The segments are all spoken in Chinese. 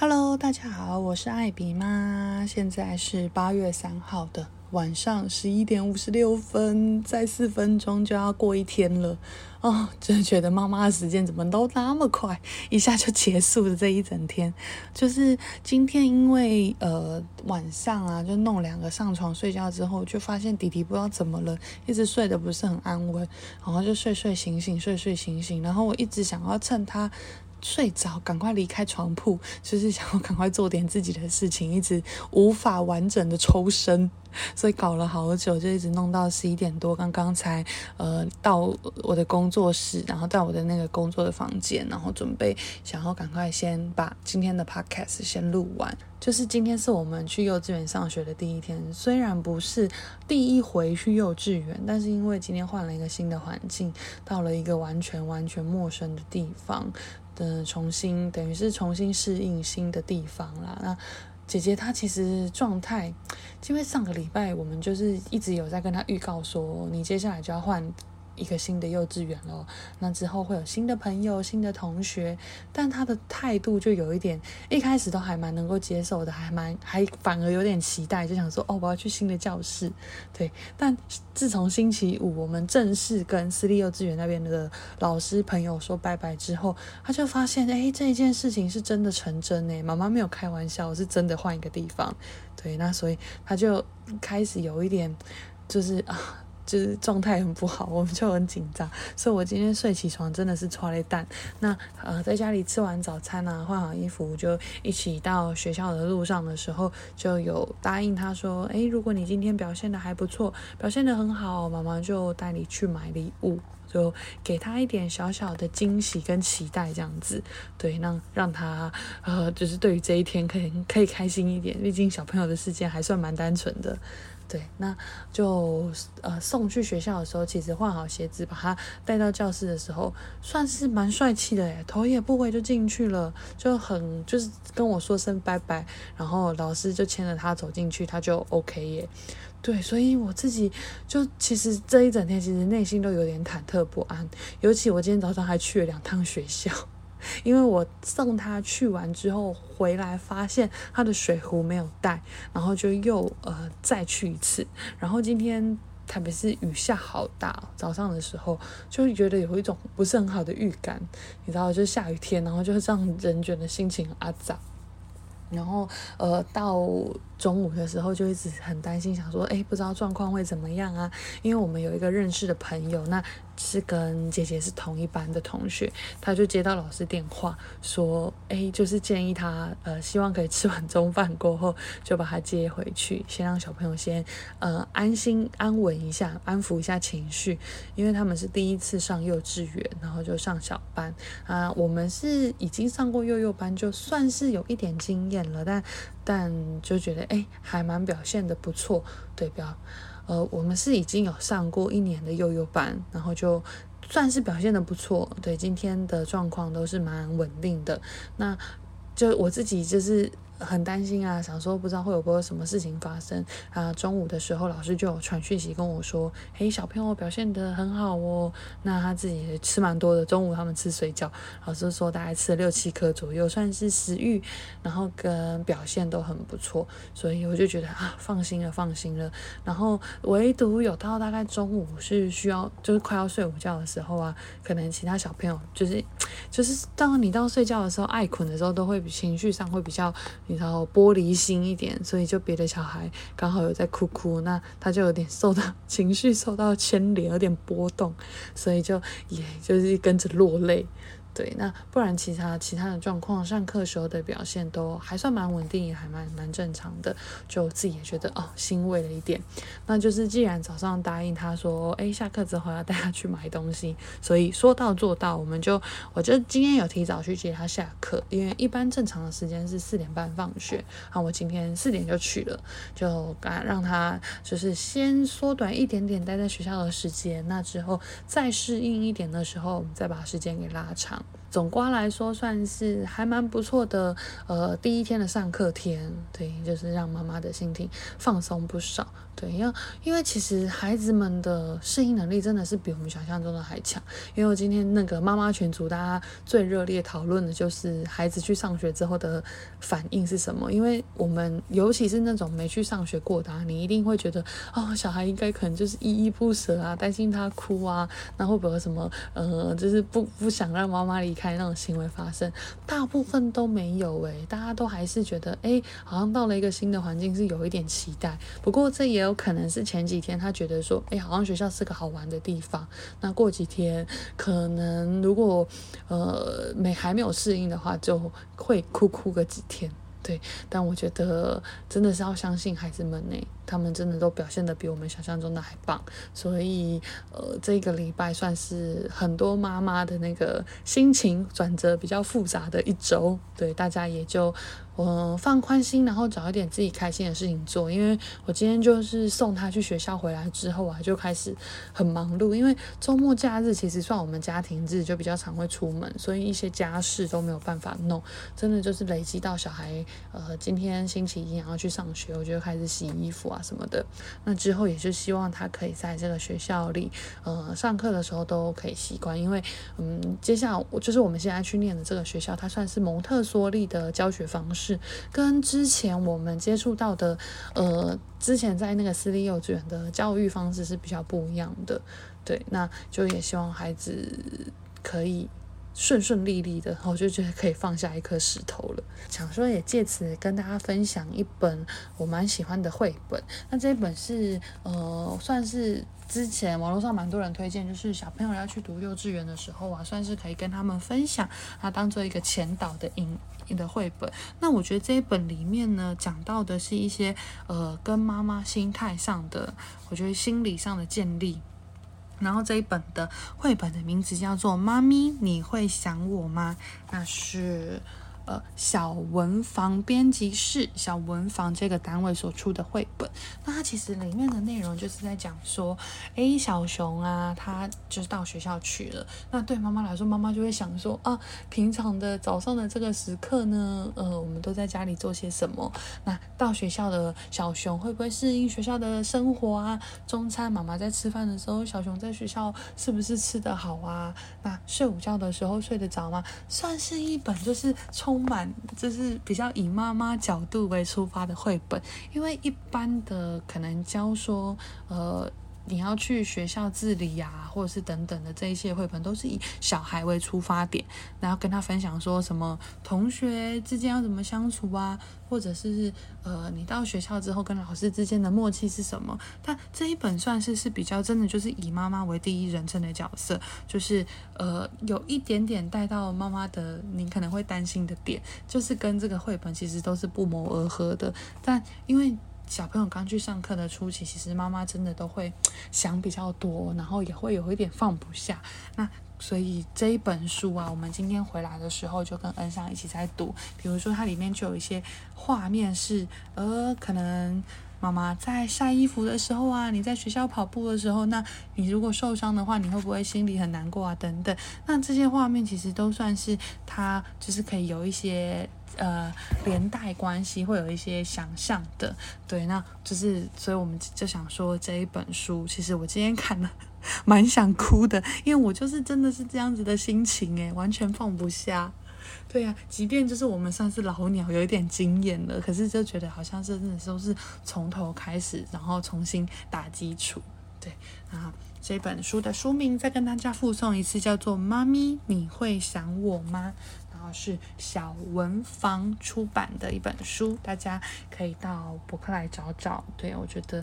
Hello，大家好，我是艾比妈。现在是八月三号的晚上十一点五十六分，在四分钟就要过一天了哦。真的觉得妈妈的时间怎么都那么快，一下就结束了这一整天。就是今天因为呃晚上啊，就弄两个上床睡觉之后，就发现弟弟不知道怎么了，一直睡得不是很安稳，然后就睡睡醒醒，睡睡醒醒，然后我一直想要趁他。睡着，赶快离开床铺，就是想要赶快做点自己的事情，一直无法完整的抽身，所以搞了好久，就一直弄到十一点多，刚刚才呃到我的工作室，然后到我的那个工作的房间，然后准备想要赶快先把今天的 podcast 先录完。就是今天是我们去幼稚园上学的第一天，虽然不是第一回去幼稚园，但是因为今天换了一个新的环境，到了一个完全完全陌生的地方。的重新等于是重新适应新的地方啦。那姐姐她其实状态，因为上个礼拜我们就是一直有在跟她预告说，你接下来就要换。一个新的幼稚园咯，那之后会有新的朋友、新的同学，但他的态度就有一点，一开始都还蛮能够接受的，还蛮还反而有点期待，就想说哦，我要去新的教室，对。但自从星期五我们正式跟私立幼稚园那边的老师朋友说拜拜之后，他就发现哎，这一件事情是真的成真哎，妈妈没有开玩笑，我是真的换一个地方，对。那所以他就开始有一点，就是啊。就是状态很不好，我们就很紧张，所以我今天睡起床真的是剉咧等。那呃，在家里吃完早餐啊，换好衣服，就一起到学校的路上的时候，就有答应他说，诶，如果你今天表现得还不错，表现得很好，妈妈就带你去买礼物，就给他一点小小的惊喜跟期待，这样子，对，让让他呃，就是对于这一天可以可以开心一点，毕竟小朋友的世界还算蛮单纯的。对，那就呃送去学校的时候，其实换好鞋子，把他带到教室的时候，算是蛮帅气的诶，头也不回就进去了，就很就是跟我说声拜拜，然后老师就牵着他走进去，他就 OK 耶。对，所以我自己就其实这一整天，其实内心都有点忐忑不安，尤其我今天早上还去了两趟学校。因为我送他去完之后回来，发现他的水壶没有带，然后就又呃再去一次。然后今天特别是雨下好大，早上的时候就会觉得有一种不是很好的预感，你知道，就下雨天，然后就是让人觉得心情阿杂。然后呃到中午的时候就一直很担心，想说哎不知道状况会怎么样啊？因为我们有一个认识的朋友那。是跟姐姐是同一班的同学，他就接到老师电话说，哎，就是建议他，呃，希望可以吃完中饭过后就把他接回去，先让小朋友先，呃，安心安稳一下，安抚一下情绪，因为他们是第一次上幼稚园，然后就上小班啊，我们是已经上过幼幼班，就算是有一点经验了，但但就觉得，哎，还蛮表现的不错，对表。呃，我们是已经有上过一年的幼幼班，然后就算是表现的不错，对，今天的状况都是蛮稳定的。那就我自己就是。很担心啊，想说不知道会有没有什么事情发生啊。中午的时候，老师就有传讯息跟我说：“嘿，小朋友表现得很好哦。”那他自己也吃蛮多的。中午他们吃水饺，老师说大概吃了六七颗左右，算是食欲，然后跟表现都很不错，所以我就觉得啊，放心了，放心了。然后唯独有到大概中午是需要，就是快要睡午觉的时候啊，可能其他小朋友就是就是当你到睡觉的时候，爱困的时候，都会情绪上会比较。然后玻璃心一点，所以就别的小孩刚好有在哭哭，那他就有点受到 情绪受到牵连，有点波动，所以就也就是跟着落泪。对，那不然其他其他的状况，上课时候的表现都还算蛮稳定，也还蛮蛮正常的，就自己也觉得哦欣慰了一点。那就是既然早上答应他说，哎，下课之后要带他去买东西，所以说到做到，我们就我就今天有提早去接他下课，因为一般正常的时间是四点半放学，啊，我今天四点就去了，就敢让他就是先缩短一点点待在学校的时间，那之后再适应一点的时候，我们再把时间给拉长。总括来说算是还蛮不错的。呃，第一天的上课天，对，就是让妈妈的心情放松不少。对，因为因为其实孩子们的适应能力真的是比我们想象中的还强。因为我今天那个妈妈群组，大家最热烈讨论的就是孩子去上学之后的反应是什么？因为我们尤其是那种没去上学过的啊，你一定会觉得哦，小孩应该可能就是依依不舍啊，担心他哭啊，那会不会有什么呃，就是不不想让妈妈离开那种行为发生？大部分都没有诶，大家都还是觉得诶，好像到了一个新的环境是有一点期待。不过这也有。可能是前几天他觉得说，哎，好像学校是个好玩的地方。那过几天，可能如果呃没还没有适应的话，就会哭哭个几天。对，但我觉得真的是要相信孩子们呢，他们真的都表现得比我们想象中的还棒。所以，呃，这个礼拜算是很多妈妈的那个心情转折比较复杂的一周。对，大家也就。我放宽心，然后找一点自己开心的事情做。因为我今天就是送他去学校回来之后啊，就开始很忙碌。因为周末假日其实算我们家庭日，就比较常会出门，所以一些家事都没有办法弄。真的就是累积到小孩，呃，今天星期一然后去上学，我就开始洗衣服啊什么的。那之后也是希望他可以在这个学校里，呃，上课的时候都可以习惯。因为，嗯，接下来我就是我们现在去念的这个学校，它算是蒙特梭利的教学方式。跟之前我们接触到的，呃，之前在那个私立幼稚园的教育方式是比较不一样的，对，那就也希望孩子可以顺顺利利的，我就觉得可以放下一颗石头了。想说也借此跟大家分享一本我蛮喜欢的绘本，那这一本是呃，算是。之前网络上蛮多人推荐，就是小朋友要去读幼稚园的时候啊，算是可以跟他们分享，啊，当做一个前导的引的绘本。那我觉得这一本里面呢，讲到的是一些呃跟妈妈心态上的，我觉得心理上的建立。然后这一本的绘本的名字叫做《妈咪，你会想我吗》？那是。呃，小文房编辑室，小文房这个单位所出的绘本，那它其实里面的内容就是在讲说，诶，小熊啊，他就是到学校去了。那对妈妈来说，妈妈就会想说啊，平常的早上的这个时刻呢，呃，我们都在家里做些什么？那到学校的小熊会不会适应学校的生活啊？中餐妈妈在吃饭的时候，小熊在学校是不是吃得好啊？那睡午觉的时候睡得着吗？算是一本就是充。充满就是比较以妈妈角度为出发的绘本，因为一般的可能教说，呃。你要去学校自理呀、或者是等等的这一些绘本，都是以小孩为出发点，然后跟他分享说什么同学之间要怎么相处啊，或者是呃，你到学校之后跟老师之间的默契是什么？但这一本算是是比较真的，就是以妈妈为第一人称的角色，就是呃，有一点点带到妈妈的，你可能会担心的点，就是跟这个绘本其实都是不谋而合的，但因为。小朋友刚去上课的初期，其实妈妈真的都会想比较多，然后也会有一点放不下。那所以这一本书啊，我们今天回来的时候就跟恩尚一起在读。比如说它里面就有一些画面是，呃，可能妈妈在晒衣服的时候啊，你在学校跑步的时候，那你如果受伤的话，你会不会心里很难过啊？等等。那这些画面其实都算是他就是可以有一些。呃，连带关系会有一些想象的，对，那就是，所以我们就想说这一本书，其实我今天看了蛮想哭的，因为我就是真的是这样子的心情诶，完全放不下。对呀、啊，即便就是我们算是老鸟，有一点经验了，可是就觉得好像是真的都是从头开始，然后重新打基础。对，啊，这本书的书名再跟大家附送一次，叫做《妈咪，你会想我吗》。然后是小文房出版的一本书，大家可以到博客来找找。对，我觉得，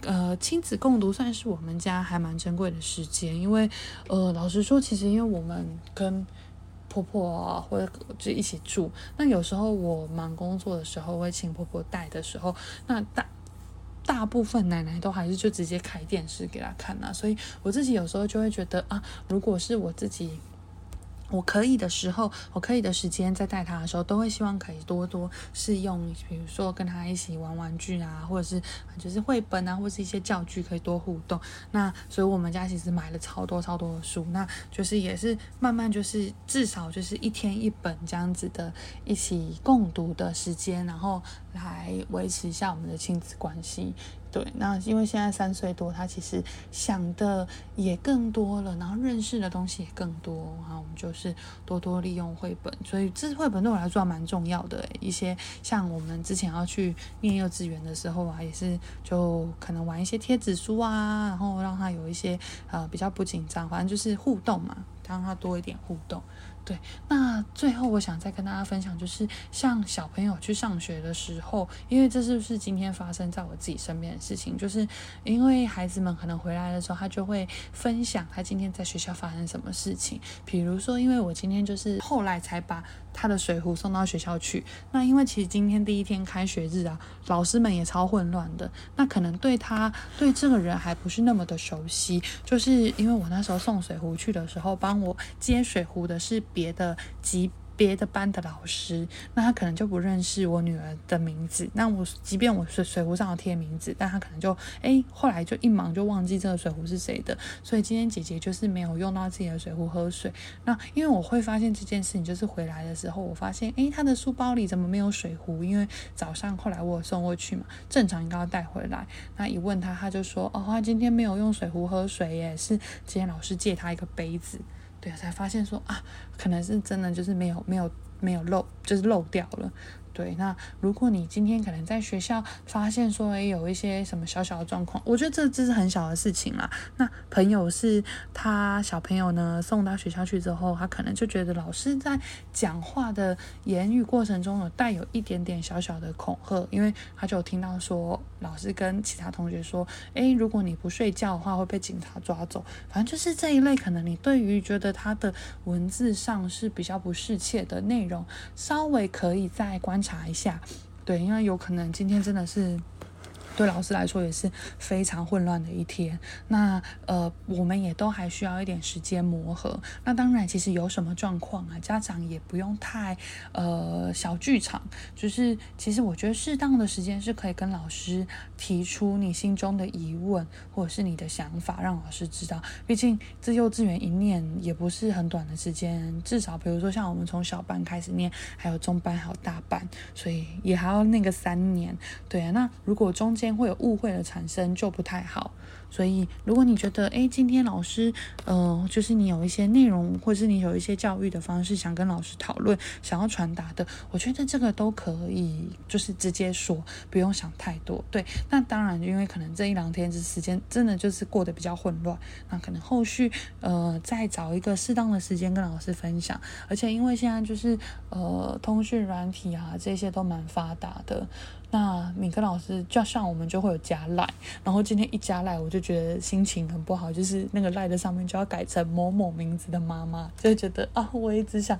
呃，亲子共读算是我们家还蛮珍贵的时间，因为，呃，老实说，其实因为我们跟婆婆，或者就一起住，那有时候我忙工作的时候，会请婆婆带的时候，那大大部分奶奶都还是就直接开电视给她看啊，所以我自己有时候就会觉得啊，如果是我自己。我可以的时候，我可以的时间在带他的时候，都会希望可以多多试用，比如说跟他一起玩玩具啊，或者是就是绘本啊，或者是一些教具，可以多互动。那所以我们家其实买了超多超多的书，那就是也是慢慢就是至少就是一天一本这样子的一起共读的时间，然后来维持一下我们的亲子关系。对，那因为现在三岁多，他其实想的也更多了，然后认识的东西也更多，然后我们就是多多利用绘本，所以这绘本对我来说还蛮重要的。一些像我们之前要去念幼稚园的时候啊，也是就可能玩一些贴纸书啊，然后让他有一些呃比较不紧张，反正就是互动嘛，让他多一点互动。对，那最后我想再跟大家分享，就是像小朋友去上学的时候，因为这是不是今天发生在我自己身边的事情？就是因为孩子们可能回来的时候，他就会分享他今天在学校发生什么事情。比如说，因为我今天就是后来才把他的水壶送到学校去，那因为其实今天第一天开学日啊，老师们也超混乱的，那可能对他对这个人还不是那么的熟悉，就是因为我那时候送水壶去的时候，帮我接水壶的是。别的级别的班的老师，那他可能就不认识我女儿的名字。那我即便我水水壶上有贴名字，但他可能就哎，后来就一忙就忘记这个水壶是谁的。所以今天姐姐就是没有用到自己的水壶喝水。那因为我会发现这件事情，就是回来的时候，我发现哎，她的书包里怎么没有水壶？因为早上后来我有送过去嘛，正常应该要带回来。那一问他，他就说哦，他今天没有用水壶喝水耶，是今天老师借他一个杯子。对，才发现说啊，可能是真的就是没有没有没有漏，就是漏掉了。对，那如果你今天可能在学校发现说，有一些什么小小的状况，我觉得这这是很小的事情啦。那朋友是他小朋友呢，送到学校去之后，他可能就觉得老师在讲话的言语过程中有带有一点点小小的恐吓，因为他就听到说老师跟其他同学说，诶，如果你不睡觉的话会被警察抓走。反正就是这一类，可能你对于觉得他的文字上是比较不适切的内容，稍微可以再观察。查一下，对，因为有可能今天真的是。对老师来说也是非常混乱的一天。那呃，我们也都还需要一点时间磨合。那当然，其实有什么状况啊，家长也不用太呃小剧场。就是其实我觉得适当的时间是可以跟老师提出你心中的疑问或者是你的想法，让老师知道。毕竟这幼稚园一念也不是很短的时间，至少比如说像我们从小班开始念，还有中班还有大班，所以也还要那个三年。对啊，那如果中间会有误会的产生就不太好，所以如果你觉得，诶，今天老师，呃，就是你有一些内容，或是你有一些教育的方式想跟老师讨论，想要传达的，我觉得这个都可以，就是直接说，不用想太多。对，那当然，因为可能这一两天这时间真的就是过得比较混乱，那可能后续，呃，再找一个适当的时间跟老师分享。而且因为现在就是，呃，通讯软体啊，这些都蛮发达的。那你跟老师就像我们就会有加赖，然后今天一加赖，我就觉得心情很不好，就是那个赖的上面就要改成某某名字的妈妈，就觉得啊，我一直想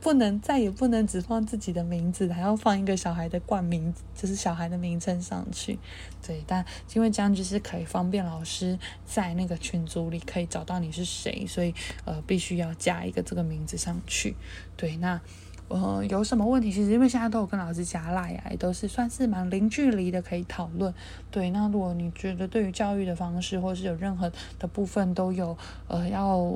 不能再也不能只放自己的名字，还要放一个小孩的冠名，就是小孩的名称上去。对，但因为这样就是可以方便老师在那个群组里可以找到你是谁，所以呃必须要加一个这个名字上去。对，那。呃，有什么问题？其实因为现在都有跟老师加赖啊，也都是算是蛮零距离的，可以讨论。对，那如果你觉得对于教育的方式，或是有任何的部分都有，呃，要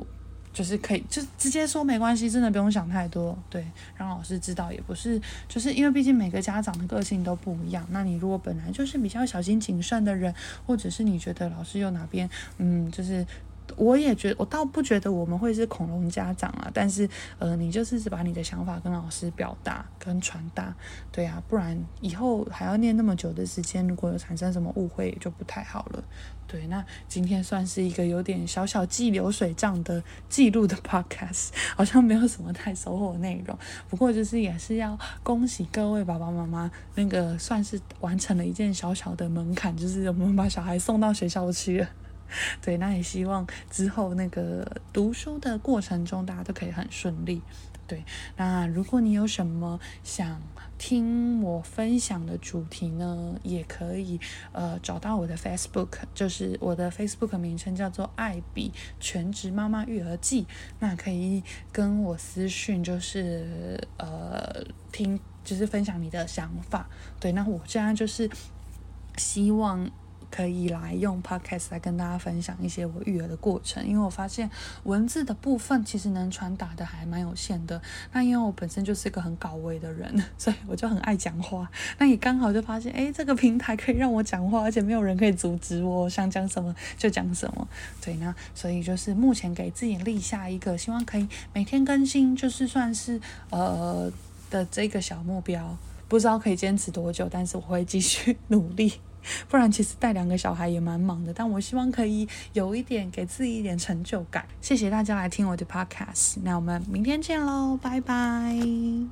就是可以就直接说没关系，真的不用想太多。对，让老师知道也不是，就是因为毕竟每个家长的个性都不一样。那你如果本来就是比较小心谨慎的人，或者是你觉得老师有哪边，嗯，就是。我也觉，我倒不觉得我们会是恐龙家长啊，但是，呃，你就是只把你的想法跟老师表达跟传达，对啊，不然以后还要念那么久的时间，如果有产生什么误会，也就不太好了。对，那今天算是一个有点小小记流水账的记录的 podcast，好像没有什么太收获的内容，不过就是也是要恭喜各位爸爸妈妈，那个算是完成了一件小小的门槛，就是我们把小孩送到学校去了。对，那也希望之后那个读书的过程中，大家都可以很顺利。对，那如果你有什么想听我分享的主题呢，也可以呃找到我的 Facebook，就是我的 Facebook 名称叫做艾比全职妈妈育儿记，那可以跟我私讯，就是呃听，就是分享你的想法。对，那我现在就是希望。可以来用 podcast 来跟大家分享一些我育儿的过程，因为我发现文字的部分其实能传达的还蛮有限的。那因为我本身就是一个很搞味的人，所以我就很爱讲话。那也刚好就发现，诶，这个平台可以让我讲话，而且没有人可以阻止我，想讲什么就讲什么。对，那所以就是目前给自己立下一个希望可以每天更新，就是算是呃的这个小目标，不知道可以坚持多久，但是我会继续 努力。不然，其实带两个小孩也蛮忙的。但我希望可以有一点给自己一点成就感。谢谢大家来听我的 podcast，那我们明天见喽，拜拜。